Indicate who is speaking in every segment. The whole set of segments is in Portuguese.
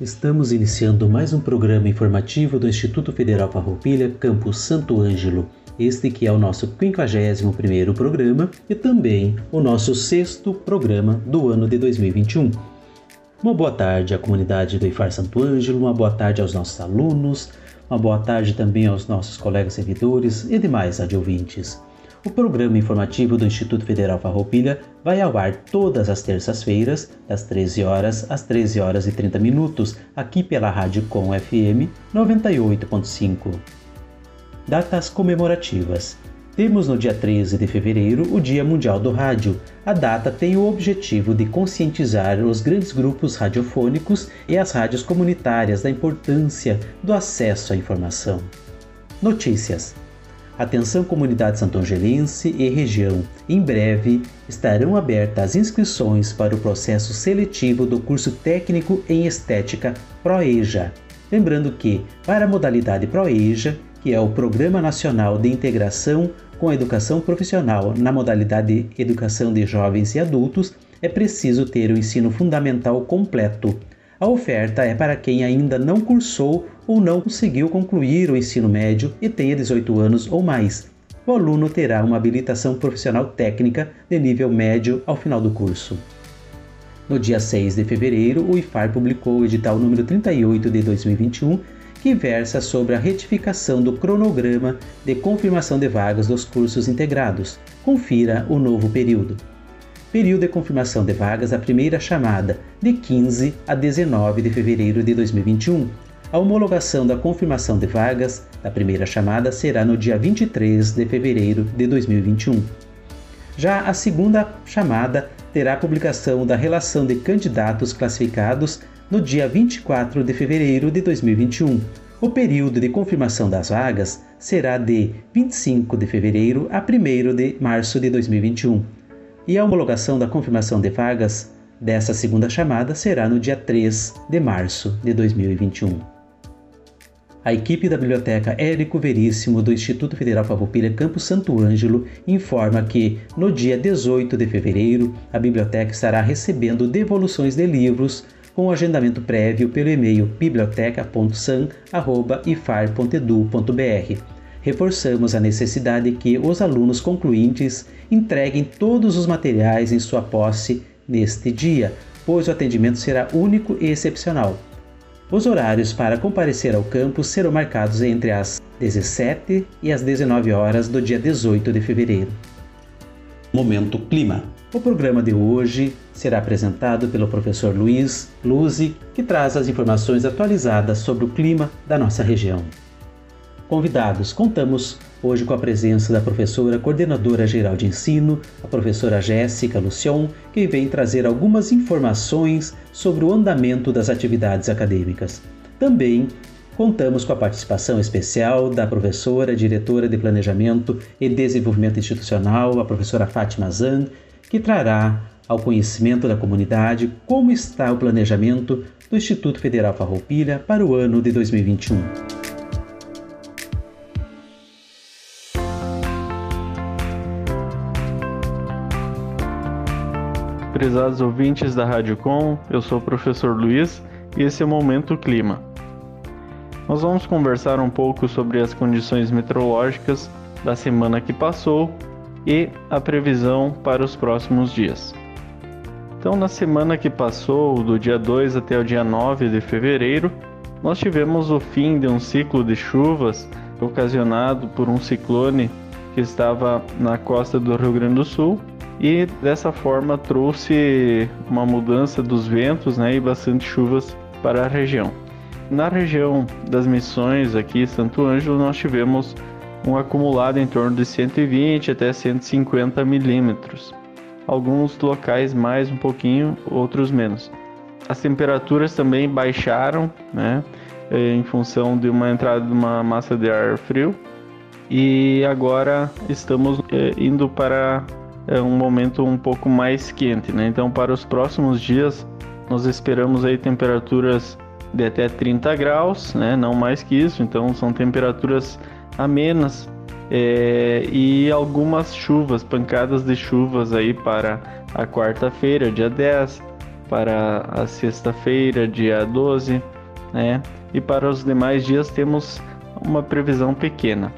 Speaker 1: Estamos iniciando mais um programa informativo do Instituto Federal Farroupilha, Campus Santo Ângelo. Este que é o nosso 51º programa e também o nosso sexto programa do ano de 2021. Uma boa tarde à comunidade do IFAR Santo Ângelo, uma boa tarde aos nossos alunos, uma boa tarde também aos nossos colegas servidores e demais adjuvintes. O programa informativo do Instituto Federal Farroupilha vai ao ar todas as terças-feiras, das 13 horas às 13 horas e 30 minutos, aqui pela Rádio Com FM 98.5. Datas comemorativas. Temos no dia 13 de fevereiro o Dia Mundial do Rádio. A data tem o objetivo de conscientizar os grandes grupos radiofônicos e as rádios comunitárias da importância do acesso à informação. Notícias. Atenção comunidade santongelense e região. Em breve estarão abertas as inscrições para o processo seletivo do curso técnico em estética ProEja. Lembrando que, para a modalidade ProEja, que é o Programa Nacional de Integração com a Educação Profissional na modalidade Educação de Jovens e Adultos, é preciso ter o ensino fundamental completo. A oferta é para quem ainda não cursou ou não conseguiu concluir o ensino médio e tenha 18 anos ou mais. O aluno terá uma habilitação profissional técnica de nível médio ao final do curso. No dia 6 de fevereiro, o IFAR publicou o edital número 38 de 2021, que versa sobre a retificação do cronograma de confirmação de vagas dos cursos integrados. Confira o novo período. Período de confirmação de vagas da primeira chamada, de 15 a 19 de fevereiro de 2021 a homologação da confirmação de vagas da primeira chamada será no dia 23 de fevereiro de 2021. Já a segunda chamada terá a publicação da relação de candidatos classificados no dia 24 de fevereiro de 2021. O período de confirmação das vagas será de 25 de fevereiro a 1 de março de 2021. E a homologação da confirmação de vagas dessa segunda chamada será no dia 3 de março de 2021. A equipe da Biblioteca Érico Veríssimo do Instituto Federal Farroupilha Campus Santo Ângelo informa que, no dia 18 de fevereiro, a biblioteca estará recebendo devoluções de livros com agendamento prévio pelo e-mail biblioteca.san.ifar.edu.br. Reforçamos a necessidade que os alunos concluintes entreguem todos os materiais em sua posse neste dia, pois o atendimento será único e excepcional. Os horários para comparecer ao campus serão marcados entre as 17 e as 19 horas do dia 18 de fevereiro. Momento Clima. O programa de hoje será apresentado pelo professor Luiz Luzi, que traz as informações atualizadas sobre o clima da nossa região. Convidados, contamos hoje com a presença da professora coordenadora geral de ensino, a professora Jéssica Lucion, que vem trazer algumas informações sobre o andamento das atividades acadêmicas. Também contamos com a participação especial da professora, diretora de Planejamento e Desenvolvimento Institucional, a professora Fátima Zan, que trará ao conhecimento da comunidade como está o planejamento do Instituto Federal Farroupilha para o ano de 2021.
Speaker 2: Prezados ouvintes da Rádio Com, eu sou o professor Luiz e esse é o Momento Clima. Nós vamos conversar um pouco sobre as condições meteorológicas da semana que passou e a previsão para os próximos dias. Então, na semana que passou, do dia 2 até o dia 9 de fevereiro, nós tivemos o fim de um ciclo de chuvas ocasionado por um ciclone que estava na costa do Rio Grande do Sul e dessa forma trouxe uma mudança dos ventos né, e bastante chuvas para a região. Na região das missões aqui Santo Ângelo nós tivemos um acumulado em torno de 120 até 150 milímetros. alguns locais mais um pouquinho, outros menos. As temperaturas também baixaram, né, eh, em função de uma entrada de uma massa de ar frio. E agora estamos eh, indo para eh, um momento um pouco mais quente, né? Então, para os próximos dias, nós esperamos aí temperaturas de até 30 graus, né? Não mais que isso. Então, são temperaturas amenas é, e algumas chuvas, pancadas de chuvas aí para a quarta-feira, dia 10, para a sexta-feira, dia 12, né? E para os demais dias temos uma previsão pequena.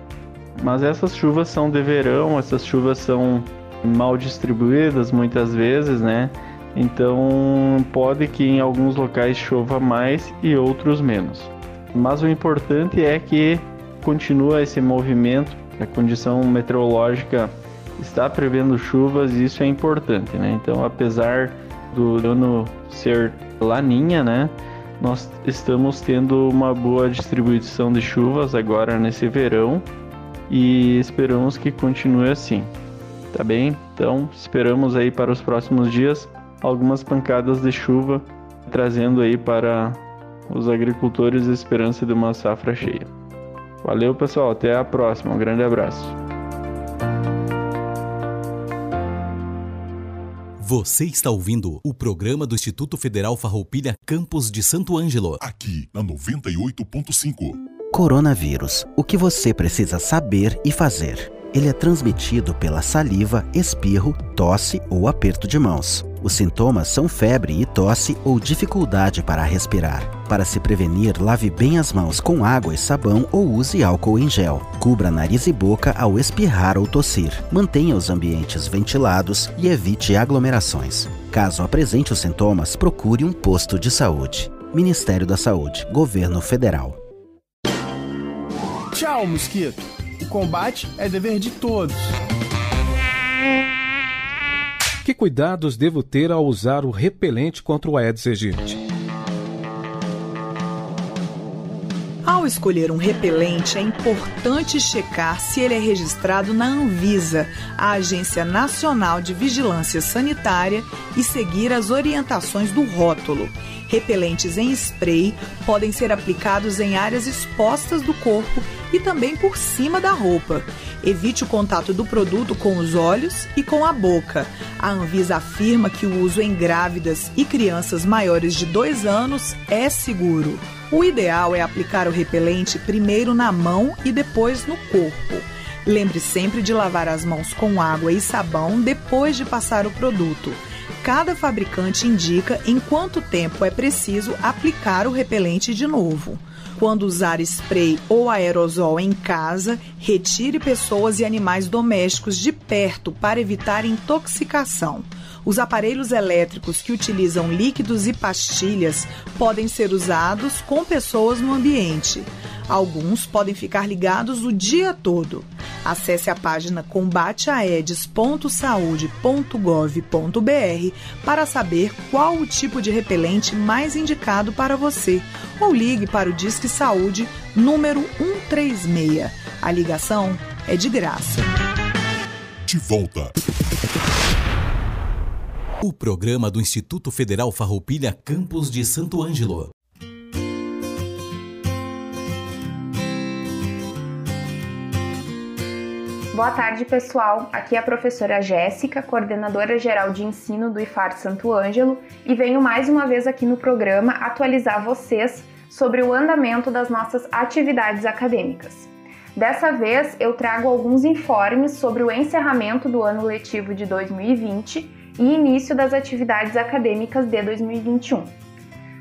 Speaker 2: Mas essas chuvas são de verão, essas chuvas são mal distribuídas muitas vezes, né? Então pode que em alguns locais chova mais e outros menos. Mas o importante é que continua esse movimento a condição meteorológica está prevendo chuvas e isso é importante, né? Então, apesar do ano ser laninha, né? Nós estamos tendo uma boa distribuição de chuvas agora nesse verão e esperamos que continue assim. Tá bem? Então, esperamos aí para os próximos dias algumas pancadas de chuva trazendo aí para os agricultores a esperança de uma safra cheia. Valeu, pessoal. Até a próxima. Um grande abraço.
Speaker 3: Você está ouvindo o programa do Instituto Federal Farroupilha Campos de Santo Ângelo.
Speaker 4: Aqui na 98.5.
Speaker 5: Coronavírus. O que você precisa saber e fazer. Ele é transmitido pela saliva, espirro, tosse ou aperto de mãos. Os sintomas são febre e tosse ou dificuldade para respirar. Para se prevenir, lave bem as mãos com água e sabão ou use álcool em gel. Cubra nariz e boca ao espirrar ou tossir. Mantenha os ambientes ventilados e evite aglomerações. Caso apresente os sintomas, procure um posto de saúde. Ministério da Saúde, Governo Federal.
Speaker 6: Tchau, mosquito. O combate é dever de todos.
Speaker 7: Que cuidados devo ter ao usar o repelente contra o Aedes aegypti?
Speaker 8: Ao escolher um repelente, é importante checar se ele é registrado na Anvisa, a Agência Nacional de Vigilância Sanitária, e seguir as orientações do rótulo. Repelentes em spray podem ser aplicados em áreas expostas do corpo e também por cima da roupa. Evite o contato do produto com os olhos e com a boca. A Anvisa afirma que o uso em grávidas e crianças maiores de 2 anos é seguro. O ideal é aplicar o repelente primeiro na mão e depois no corpo. Lembre sempre de lavar as mãos com água e sabão depois de passar o produto. Cada fabricante indica em quanto tempo é preciso aplicar o repelente de novo. Quando usar spray ou aerosol em casa, retire pessoas e animais domésticos de perto para evitar intoxicação. Os aparelhos elétricos que utilizam líquidos e pastilhas podem ser usados com pessoas no ambiente. Alguns podem ficar ligados o dia todo. Acesse a página combateaedes.saude.gov.br para saber qual o tipo de repelente mais indicado para você ou ligue para o Disque Saúde número 136. A ligação é de graça.
Speaker 4: De volta.
Speaker 3: O programa do Instituto Federal Farroupilha Campos de Santo Ângelo.
Speaker 9: Boa tarde, pessoal. Aqui é a professora Jéssica, coordenadora geral de ensino do IFAR Santo Ângelo, e venho mais uma vez aqui no programa atualizar vocês sobre o andamento das nossas atividades acadêmicas. Dessa vez, eu trago alguns informes sobre o encerramento do ano letivo de 2020 e início das atividades acadêmicas de 2021.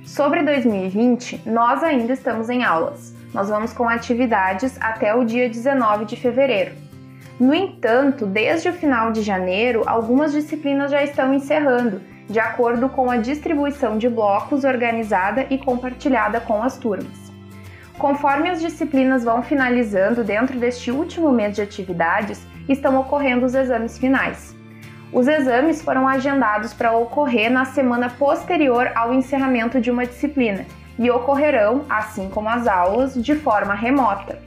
Speaker 9: Sobre 2020, nós ainda estamos em aulas. Nós vamos com atividades até o dia 19 de fevereiro. No entanto, desde o final de janeiro, algumas disciplinas já estão encerrando, de acordo com a distribuição de blocos organizada e compartilhada com as turmas. Conforme as disciplinas vão finalizando dentro deste último mês de atividades, estão ocorrendo os exames finais. Os exames foram agendados para ocorrer na semana posterior ao encerramento de uma disciplina e ocorrerão, assim como as aulas, de forma remota.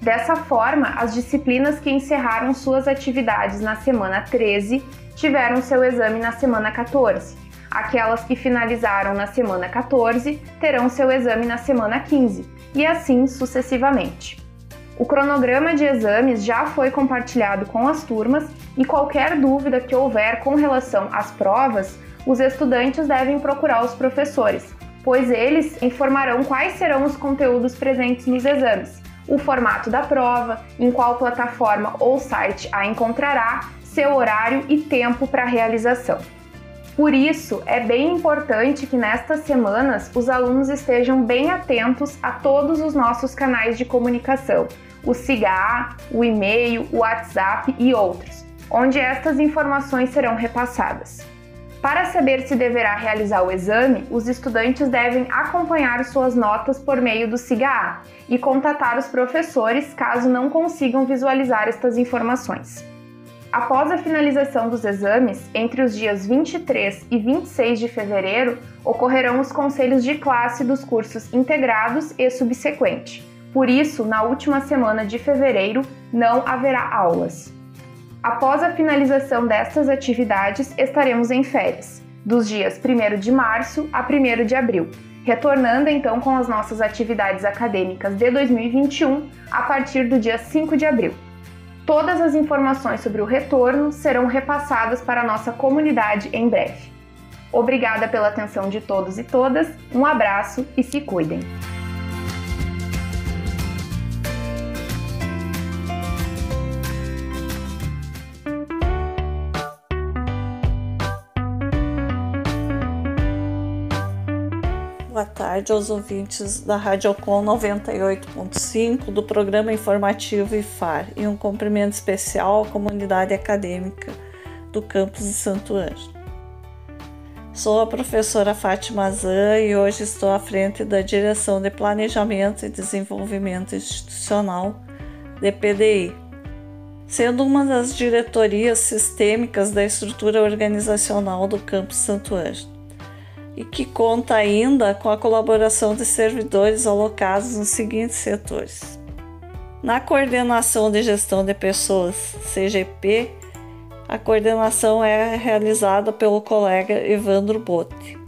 Speaker 9: Dessa forma, as disciplinas que encerraram suas atividades na semana 13 tiveram seu exame na semana 14. Aquelas que finalizaram na semana 14 terão seu exame na semana 15, e assim sucessivamente. O cronograma de exames já foi compartilhado com as turmas e qualquer dúvida que houver com relação às provas, os estudantes devem procurar os professores, pois eles informarão quais serão os conteúdos presentes nos exames, o formato da prova, em qual plataforma ou site a encontrará, seu horário e tempo para realização. Por isso, é bem importante que nestas semanas os alunos estejam bem atentos a todos os nossos canais de comunicação, o SIGA, o e-mail, o WhatsApp e outros, onde estas informações serão repassadas. Para saber se deverá realizar o exame, os estudantes devem acompanhar suas notas por meio do SIGA e contatar os professores caso não consigam visualizar estas informações. Após a finalização dos exames, entre os dias 23 e 26 de fevereiro, ocorrerão os conselhos de classe dos cursos integrados e subsequente. Por isso, na última semana de fevereiro, não haverá aulas. Após a finalização destas atividades, estaremos em férias, dos dias 1 de março a 1 de abril, retornando então com as nossas atividades acadêmicas de 2021 a partir do dia 5 de abril. Todas as informações sobre o retorno serão repassadas para a nossa comunidade em breve. Obrigada pela atenção de todos e todas, um abraço e se cuidem!
Speaker 10: Tarde aos ouvintes da Rádio Ocon 98.5 do programa informativo IFAR e um cumprimento especial à comunidade acadêmica do campus de Santo Ângelo. Sou a professora Fátima Zan e hoje estou à frente da Direção de Planejamento e Desenvolvimento Institucional, DPDI, sendo uma das diretorias sistêmicas da estrutura organizacional do campus Santo Ângelo e que conta ainda com a colaboração de servidores alocados nos seguintes setores. Na coordenação de gestão de pessoas, CGP, a coordenação é realizada pelo colega Evandro Botti.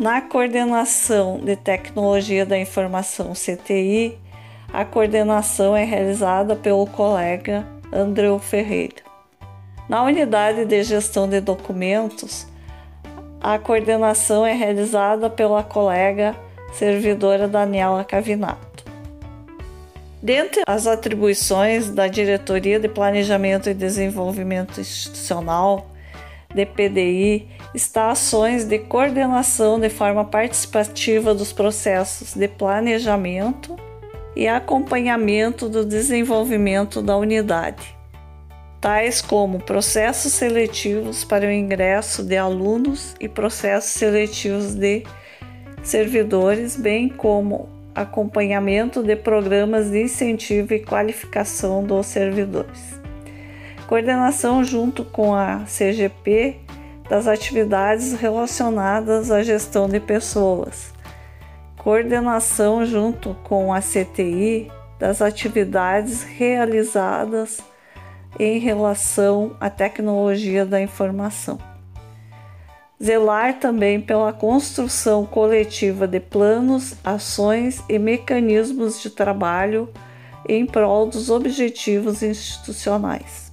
Speaker 10: Na coordenação de tecnologia da informação, CTI, a coordenação é realizada pelo colega Andreu Ferreira. Na unidade de gestão de documentos, a coordenação é realizada pela colega servidora Daniela Cavinato. Dentre as atribuições da Diretoria de Planejamento e Desenvolvimento Institucional, DPDI, está ações de coordenação de forma participativa dos processos de planejamento e acompanhamento do desenvolvimento da unidade tais como processos seletivos para o ingresso de alunos e processos seletivos de servidores, bem como acompanhamento de programas de incentivo e qualificação dos servidores. Coordenação junto com a CGP das atividades relacionadas à gestão de pessoas. Coordenação junto com a CTI das atividades realizadas em relação à tecnologia da informação. Zelar também pela construção coletiva de planos, ações e mecanismos de trabalho em prol dos objetivos institucionais.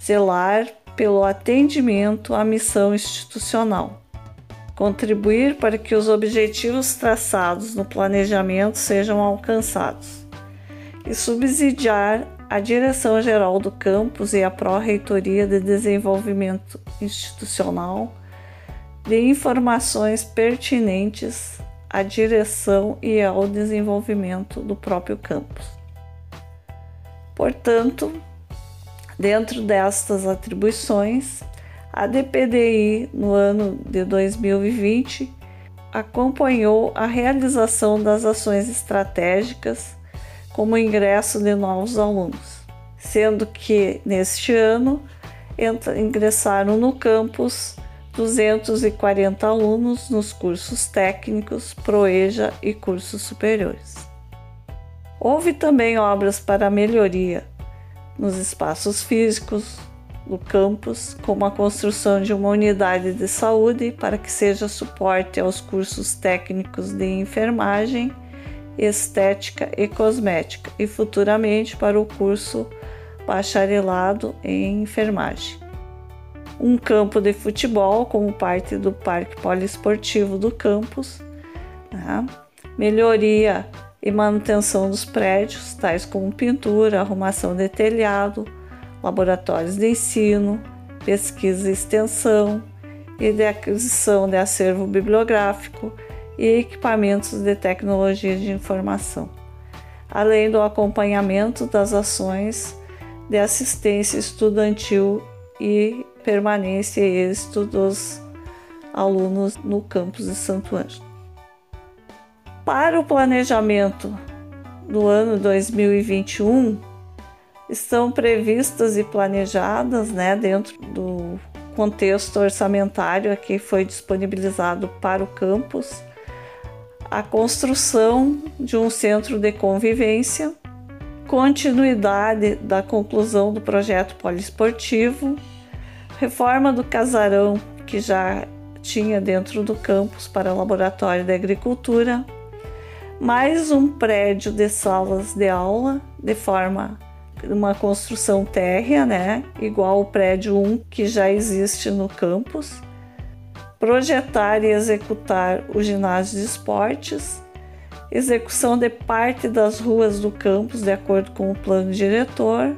Speaker 10: Zelar pelo atendimento à missão institucional. Contribuir para que os objetivos traçados no planejamento sejam alcançados. E subsidiar a Direção-Geral do Campus e a Pró-Reitoria de Desenvolvimento Institucional de informações pertinentes à direção e ao desenvolvimento do próprio campus. Portanto, dentro destas atribuições, a DPDI no ano de 2020 acompanhou a realização das ações estratégicas como ingresso de novos alunos, sendo que neste ano ingressaram no campus 240 alunos nos cursos técnicos, proeja e cursos superiores. Houve também obras para melhoria nos espaços físicos do campus, como a construção de uma unidade de saúde para que seja suporte aos cursos técnicos de enfermagem, estética e cosmética, e futuramente para o curso bacharelado em enfermagem. Um campo de futebol como parte do parque poliesportivo do campus, né? melhoria e manutenção dos prédios, tais como pintura, arrumação de telhado, laboratórios de ensino, pesquisa e extensão e de aquisição de acervo bibliográfico e equipamentos de tecnologia de informação, além do acompanhamento das ações de assistência estudantil e permanência e êxito dos alunos no campus de Santo Ângelo. Para o planejamento do ano 2021, estão previstas e planejadas né, dentro do contexto orçamentário que foi disponibilizado para o campus a construção de um centro de convivência, continuidade da conclusão do projeto poliesportivo, reforma do casarão que já tinha dentro do campus para laboratório de agricultura, mais um prédio de salas de aula de forma uma construção térrea, né, igual o prédio 1 que já existe no campus. Projetar e executar o ginásio de esportes, execução de parte das ruas do campus de acordo com o plano diretor,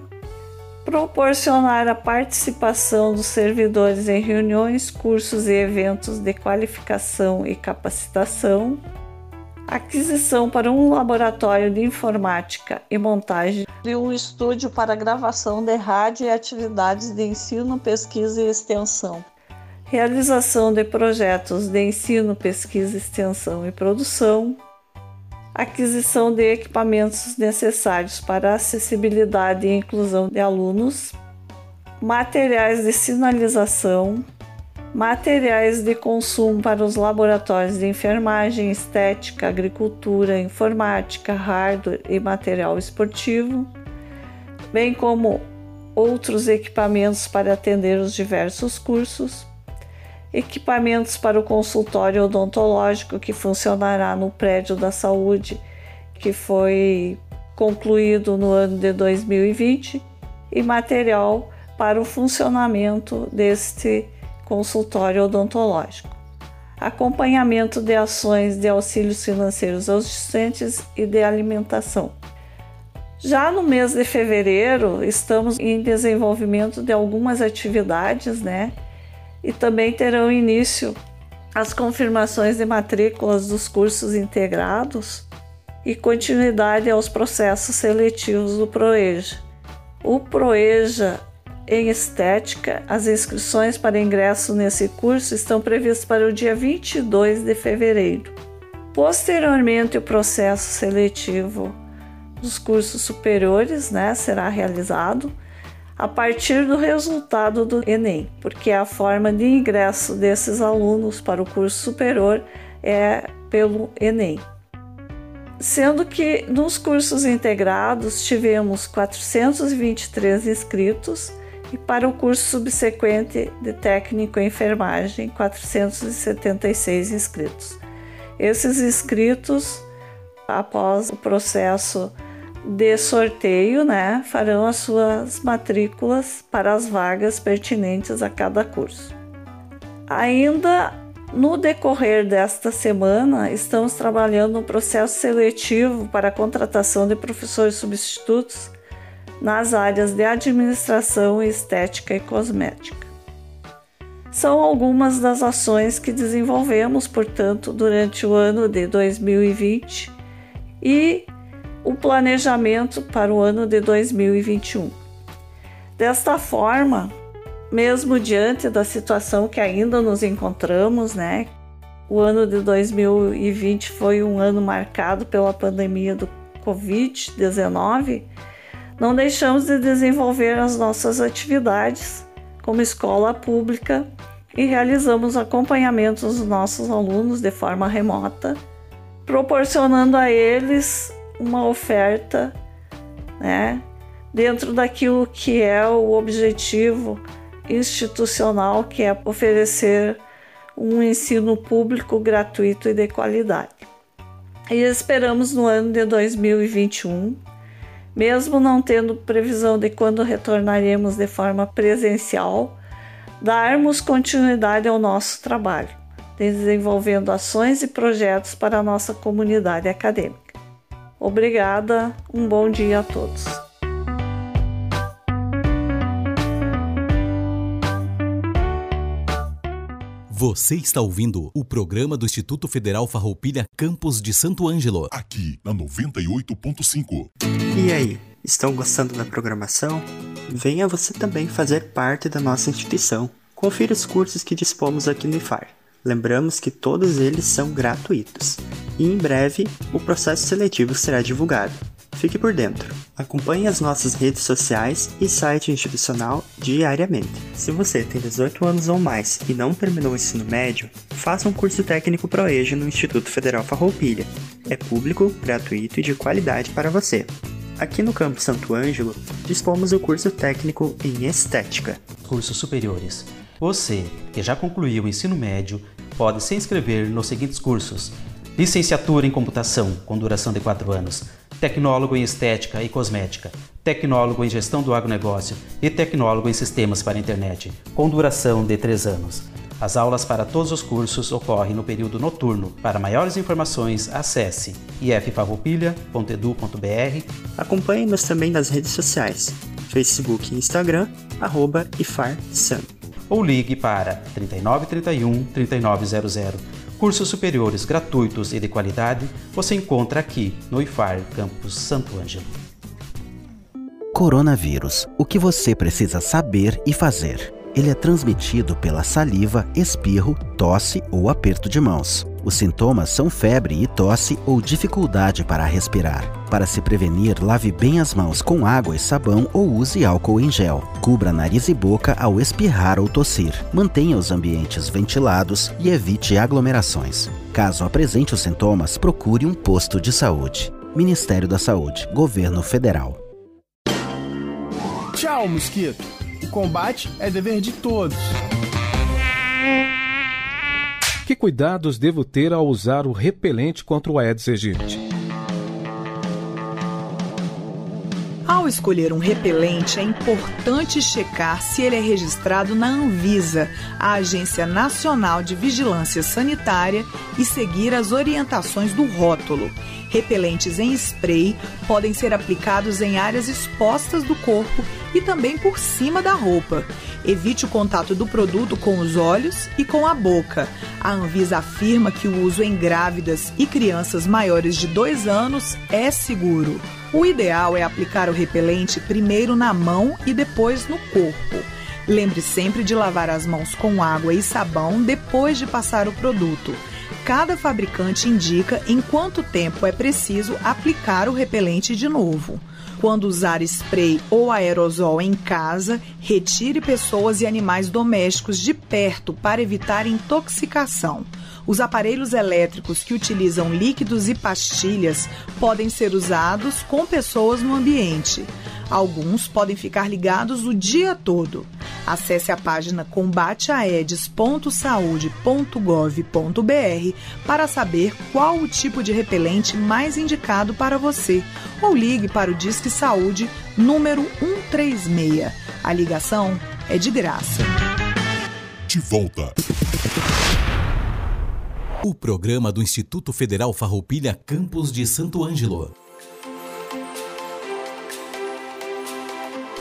Speaker 10: proporcionar a participação dos servidores em reuniões, cursos e eventos de qualificação e capacitação, aquisição para um laboratório de informática e montagem de um estúdio para gravação de rádio e atividades de ensino, pesquisa e extensão. Realização de projetos de ensino, pesquisa, extensão e produção. Aquisição de equipamentos necessários para acessibilidade e inclusão de alunos. Materiais de sinalização, materiais de consumo para os laboratórios de enfermagem, estética, agricultura, informática, hardware e material esportivo, bem como outros equipamentos para atender os diversos cursos, equipamentos para o consultório odontológico que funcionará no prédio da saúde, que foi concluído no ano de 2020, e material para o funcionamento deste consultório odontológico, acompanhamento de ações de auxílios financeiros aos discentes e de alimentação. Já no mês de fevereiro, estamos em desenvolvimento de algumas atividades, né? E também terão início as confirmações de matrículas dos cursos integrados e continuidade aos processos seletivos do PROEJA. O PROEJA em estética, as inscrições para ingresso nesse curso estão previstas para o dia 22 de fevereiro. Posteriormente, o processo seletivo dos cursos superiores né, será realizado a partir do resultado do Enem, porque a forma de ingresso desses alunos para o curso superior é pelo Enem. Sendo que nos cursos integrados tivemos 423 inscritos e para o curso subsequente de técnico em enfermagem, 476 inscritos. Esses inscritos, após o processo de sorteio, né, farão as suas matrículas para as vagas pertinentes a cada curso. Ainda no decorrer desta semana, estamos trabalhando no processo seletivo para a contratação de professores substitutos nas áreas de administração, estética e cosmética. São algumas das ações que desenvolvemos, portanto, durante o ano de 2020 e o planejamento para o ano de 2021. Desta forma, mesmo diante da situação que ainda nos encontramos, né? O ano de 2020 foi um ano marcado pela pandemia do Covid-19 não deixamos de desenvolver as nossas atividades como escola pública e realizamos acompanhamentos dos nossos alunos de forma remota, proporcionando a eles uma oferta, né, dentro daquilo que é o objetivo institucional, que é oferecer um ensino público gratuito e de qualidade. E esperamos no ano de 2021, mesmo não tendo previsão de quando retornaremos de forma presencial, darmos continuidade ao nosso trabalho, desenvolvendo ações e projetos para a nossa comunidade acadêmica. Obrigada, um bom dia a todos.
Speaker 3: Você está ouvindo o programa do Instituto Federal Farroupilha Campos de Santo Ângelo.
Speaker 4: Aqui na 98.5.
Speaker 11: E aí, estão gostando da programação? Venha você também fazer parte da nossa instituição. Confira os cursos que dispomos aqui no IFAR. Lembramos que todos eles são gratuitos. E em breve o processo seletivo será divulgado. Fique por dentro. Acompanhe as nossas redes sociais e site institucional diariamente. Se você tem 18 anos ou mais e não terminou o ensino médio, faça um curso técnico ProEjo no Instituto Federal Farroupilha. É público, gratuito e de qualidade para você. Aqui no Campo Santo Ângelo, dispomos do curso técnico em Estética.
Speaker 1: Cursos superiores. Você, que já concluiu o ensino médio, pode se inscrever nos seguintes cursos: Licenciatura em Computação, com duração de 4 anos tecnólogo em estética e cosmética, tecnólogo em gestão do agronegócio e tecnólogo em sistemas para a internet, com duração de 3 anos. As aulas para todos os cursos ocorrem no período noturno. Para maiores informações, acesse iffarroupilha.edu.br.
Speaker 11: Acompanhe-nos também nas redes sociais, Facebook e Instagram, arroba IFARSAM.
Speaker 1: Ou ligue para 3931 3900 Cursos superiores gratuitos e de qualidade você encontra aqui no IFAR Campus Santo Ângelo.
Speaker 5: Coronavírus. O que você precisa saber e fazer? Ele é transmitido pela saliva, espirro, tosse ou aperto de mãos. Os sintomas são febre e tosse ou dificuldade para respirar. Para se prevenir, lave bem as mãos com água e sabão ou use álcool em gel. Cubra nariz e boca ao espirrar ou tossir. Mantenha os ambientes ventilados e evite aglomerações. Caso apresente os sintomas, procure um posto de saúde. Ministério da Saúde, Governo Federal.
Speaker 6: Tchau, mosquito! O combate é dever de todos.
Speaker 7: Que cuidados devo ter ao usar o repelente contra o Aedes aegypti?
Speaker 8: Ao escolher um repelente, é importante checar se ele é registrado na Anvisa, a Agência Nacional de Vigilância Sanitária, e seguir as orientações do rótulo. Repelentes em spray podem ser aplicados em áreas expostas do corpo e também por cima da roupa. Evite o contato do produto com os olhos e com a boca. A Anvisa afirma que o uso em grávidas e crianças maiores de 2 anos é seguro. O ideal é aplicar o repelente primeiro na mão e depois no corpo. Lembre sempre de lavar as mãos com água e sabão depois de passar o produto. Cada fabricante indica em quanto tempo é preciso aplicar o repelente de novo. Quando usar spray ou aerosol em casa, retire pessoas e animais domésticos de perto para evitar intoxicação. Os aparelhos elétricos que utilizam líquidos e pastilhas podem ser usados com pessoas no ambiente. Alguns podem ficar ligados o dia todo. Acesse a página combateaedes.saude.gov.br para saber qual o tipo de repelente mais indicado para você ou ligue para o Disque Saúde número 136. A ligação é de graça.
Speaker 4: De volta.
Speaker 3: O programa do Instituto Federal Farroupilha Campos de Santo Ângelo.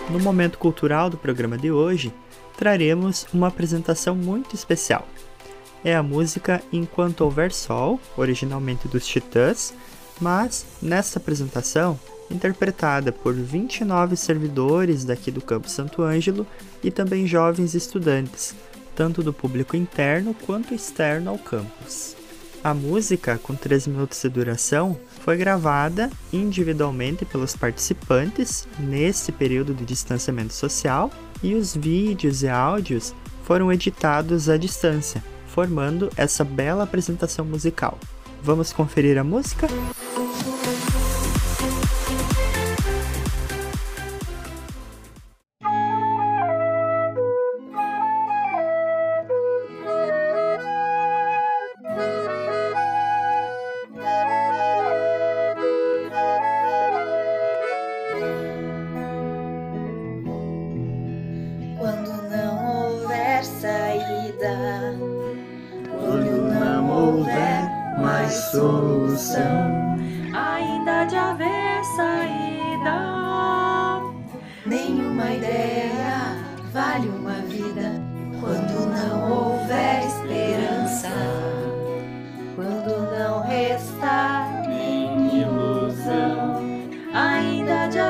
Speaker 11: No momento cultural do programa de hoje, traremos uma apresentação muito especial. É a música Enquanto Houver Sol, originalmente dos Titãs, mas nesta apresentação interpretada por 29 servidores daqui do Campo Santo Ângelo e também jovens estudantes, tanto do público interno quanto externo ao campus. A música, com 3 minutos de duração, foi gravada individualmente pelos participantes nesse período de distanciamento social e os vídeos e áudios foram editados à distância, formando essa bela apresentação musical. Vamos conferir a música?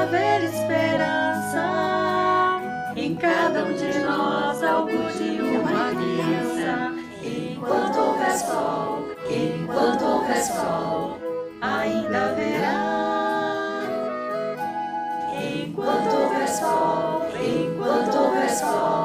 Speaker 12: Haver esperança. Em cada um de nós, algo de uma criança. Enquanto houver sol, enquanto houver sol, ainda haverá. Enquanto houver sol, enquanto houver sol.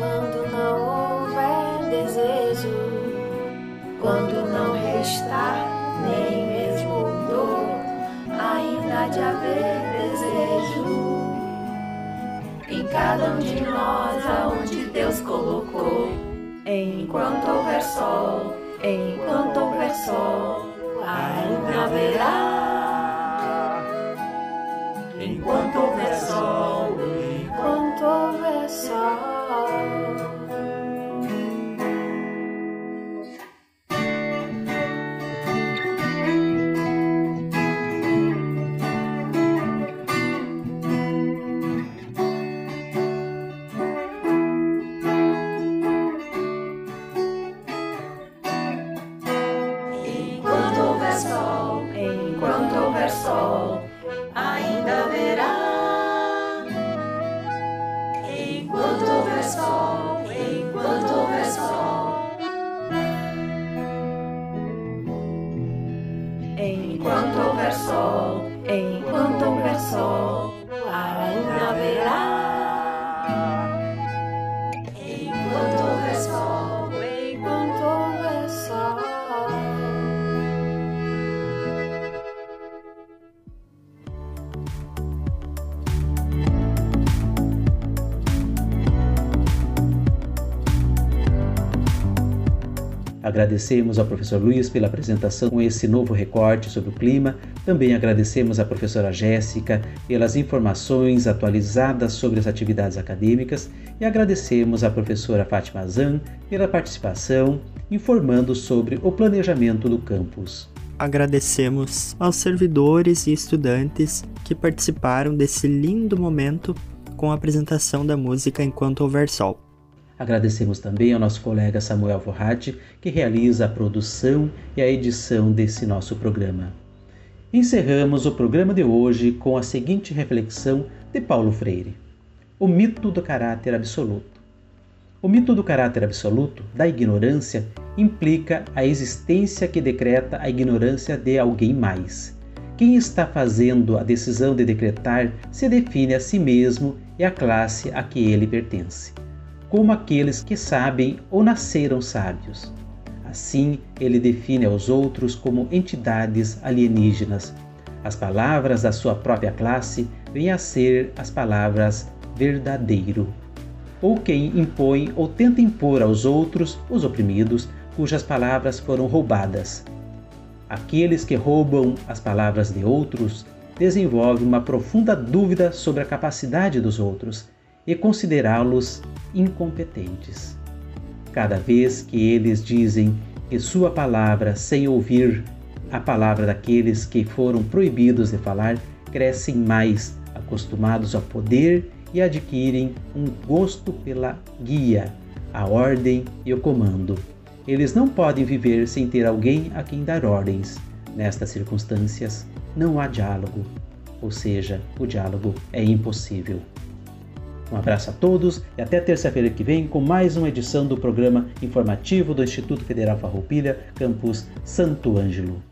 Speaker 12: Quando não houver desejo, quando não restar nem mesmo dor, ainda de haver desejo em cada um de nós aonde Deus colocou. Enquanto houver sol, enquanto houver sol, ainda haverá. Enquanto houver sol,
Speaker 1: Agradecemos ao professor Luiz pela apresentação com esse novo recorte sobre o clima. Também agradecemos à professora Jéssica pelas informações atualizadas sobre as atividades acadêmicas e agradecemos à professora Fátima Zan pela participação, informando sobre o planejamento do campus.
Speaker 11: Agradecemos aos servidores e estudantes que participaram desse lindo momento com a apresentação da música Enquanto Houver Sol.
Speaker 1: Agradecemos também ao nosso colega Samuel Vorrat, que realiza a produção e a edição desse nosso programa. Encerramos o programa de hoje com a seguinte reflexão de Paulo Freire: O mito do caráter absoluto. O mito do caráter absoluto, da ignorância, implica a existência que decreta a ignorância de alguém mais. Quem está fazendo a decisão de decretar se define a si mesmo e a classe a que ele pertence como aqueles que sabem ou nasceram sábios. Assim, ele define aos outros como entidades alienígenas. As palavras da sua própria classe vêm a ser as palavras verdadeiro. Ou quem impõe ou tenta impor aos outros, os oprimidos, cujas palavras foram roubadas. Aqueles que roubam as palavras de outros desenvolvem uma profunda dúvida sobre a capacidade dos outros e considerá-los incompetentes. Cada vez que eles dizem que sua palavra, sem ouvir a palavra daqueles que foram proibidos de falar, crescem mais, acostumados ao poder e adquirem um gosto pela guia, a ordem e o comando. Eles não podem viver sem ter alguém a quem dar ordens. Nestas circunstâncias, não há diálogo, ou seja, o diálogo é impossível. Um abraço a todos e até terça-feira que vem com mais uma edição do programa informativo do Instituto Federal Farroupilha, campus Santo Ângelo.